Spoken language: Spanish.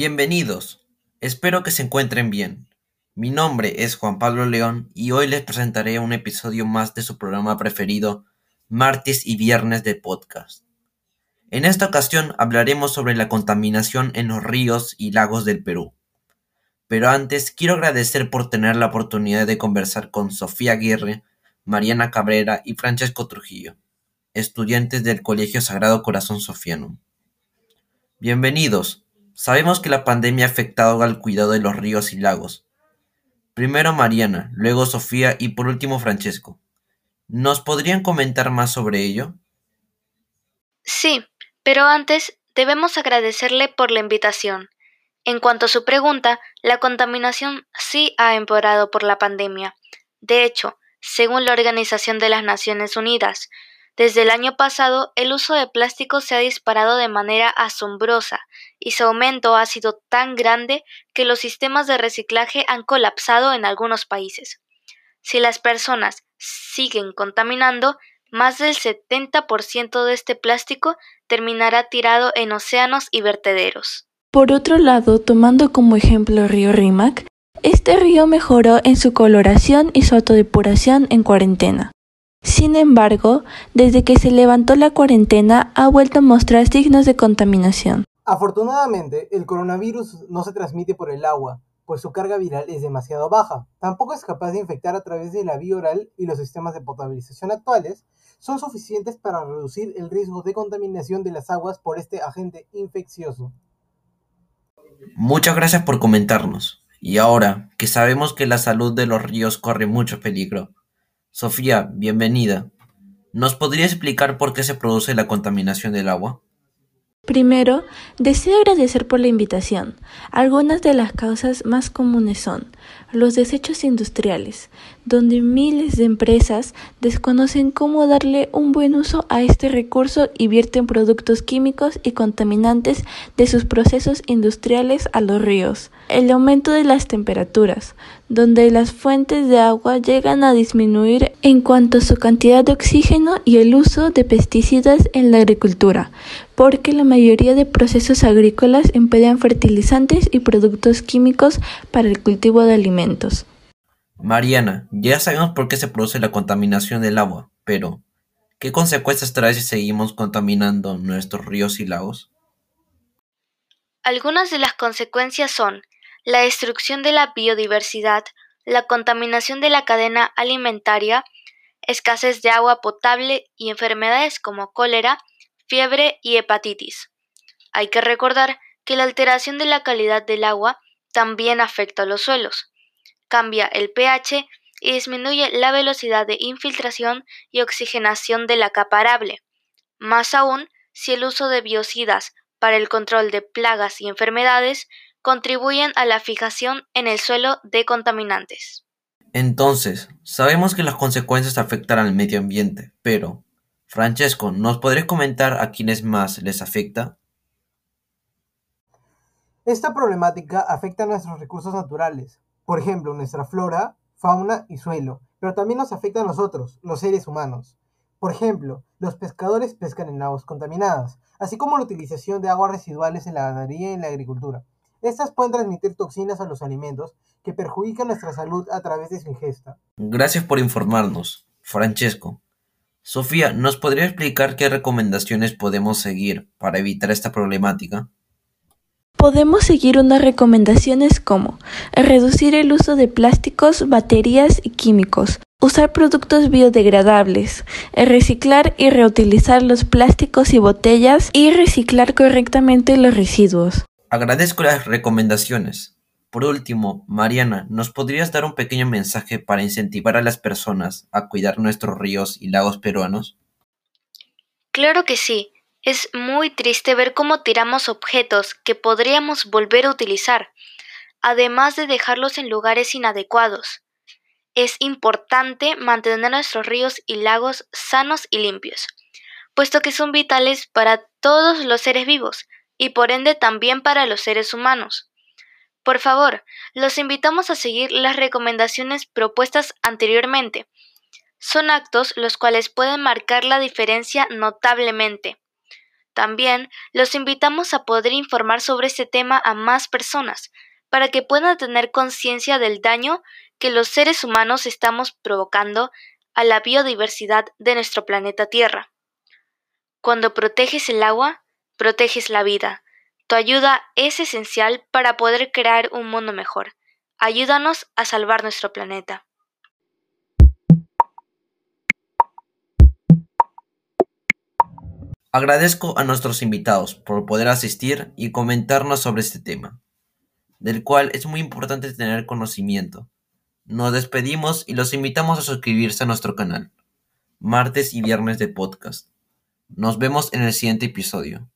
Bienvenidos. Espero que se encuentren bien. Mi nombre es Juan Pablo León y hoy les presentaré un episodio más de su programa preferido, martes y viernes de podcast. En esta ocasión hablaremos sobre la contaminación en los ríos y lagos del Perú. Pero antes quiero agradecer por tener la oportunidad de conversar con Sofía Aguirre, Mariana Cabrera y Francesco Trujillo, estudiantes del Colegio Sagrado Corazón Sofiano. Bienvenidos. Sabemos que la pandemia ha afectado al cuidado de los ríos y lagos. Primero Mariana, luego Sofía y por último Francesco. ¿Nos podrían comentar más sobre ello? Sí, pero antes debemos agradecerle por la invitación. En cuanto a su pregunta, la contaminación sí ha empeorado por la pandemia. De hecho, según la Organización de las Naciones Unidas, desde el año pasado, el uso de plástico se ha disparado de manera asombrosa y su aumento ha sido tan grande que los sistemas de reciclaje han colapsado en algunos países. Si las personas siguen contaminando, más del 70% de este plástico terminará tirado en océanos y vertederos. Por otro lado, tomando como ejemplo el río Rímac, este río mejoró en su coloración y su autodepuración en cuarentena. Sin embargo, desde que se levantó la cuarentena ha vuelto a mostrar signos de contaminación. Afortunadamente, el coronavirus no se transmite por el agua, pues su carga viral es demasiado baja. Tampoco es capaz de infectar a través de la vía oral y los sistemas de potabilización actuales son suficientes para reducir el riesgo de contaminación de las aguas por este agente infeccioso. Muchas gracias por comentarnos. Y ahora que sabemos que la salud de los ríos corre mucho peligro, Sofía, bienvenida. ¿Nos podría explicar por qué se produce la contaminación del agua? Primero, deseo agradecer por la invitación. Algunas de las causas más comunes son los desechos industriales, donde miles de empresas desconocen cómo darle un buen uso a este recurso y vierten productos químicos y contaminantes de sus procesos industriales a los ríos. El aumento de las temperaturas, donde las fuentes de agua llegan a disminuir en cuanto a su cantidad de oxígeno y el uso de pesticidas en la agricultura, porque la mayoría de procesos agrícolas emplean fertilizantes y productos químicos para el cultivo de alimentos. Mariana, ya sabemos por qué se produce la contaminación del agua, pero ¿qué consecuencias trae si seguimos contaminando nuestros ríos y lagos? Algunas de las consecuencias son la destrucción de la biodiversidad, la contaminación de la cadena alimentaria, escasez de agua potable y enfermedades como cólera, fiebre y hepatitis. Hay que recordar que la alteración de la calidad del agua también afecta a los suelos. Cambia el pH y disminuye la velocidad de infiltración y oxigenación de la capa arable. Más aún, si el uso de biocidas para el control de plagas y enfermedades contribuyen a la fijación en el suelo de contaminantes. Entonces, sabemos que las consecuencias afectan al medio ambiente, pero, Francesco, ¿nos podrías comentar a quiénes más les afecta? Esta problemática afecta a nuestros recursos naturales, por ejemplo, nuestra flora, fauna y suelo, pero también nos afecta a nosotros, los seres humanos. Por ejemplo, los pescadores pescan en aguas contaminadas, así como la utilización de aguas residuales en la ganadería y en la agricultura. Estas pueden transmitir toxinas a los alimentos que perjudican nuestra salud a través de su ingesta. Gracias por informarnos, Francesco. Sofía, ¿nos podría explicar qué recomendaciones podemos seguir para evitar esta problemática? Podemos seguir unas recomendaciones como reducir el uso de plásticos, baterías y químicos, usar productos biodegradables, reciclar y reutilizar los plásticos y botellas y reciclar correctamente los residuos. Agradezco las recomendaciones. Por último, Mariana, ¿nos podrías dar un pequeño mensaje para incentivar a las personas a cuidar nuestros ríos y lagos peruanos? Claro que sí. Es muy triste ver cómo tiramos objetos que podríamos volver a utilizar, además de dejarlos en lugares inadecuados. Es importante mantener nuestros ríos y lagos sanos y limpios, puesto que son vitales para todos los seres vivos, y por ende también para los seres humanos. Por favor, los invitamos a seguir las recomendaciones propuestas anteriormente. Son actos los cuales pueden marcar la diferencia notablemente. También los invitamos a poder informar sobre este tema a más personas, para que puedan tener conciencia del daño que los seres humanos estamos provocando a la biodiversidad de nuestro planeta Tierra. Cuando proteges el agua, proteges la vida. Tu ayuda es esencial para poder crear un mundo mejor. Ayúdanos a salvar nuestro planeta. Agradezco a nuestros invitados por poder asistir y comentarnos sobre este tema, del cual es muy importante tener conocimiento. Nos despedimos y los invitamos a suscribirse a nuestro canal, martes y viernes de podcast. Nos vemos en el siguiente episodio.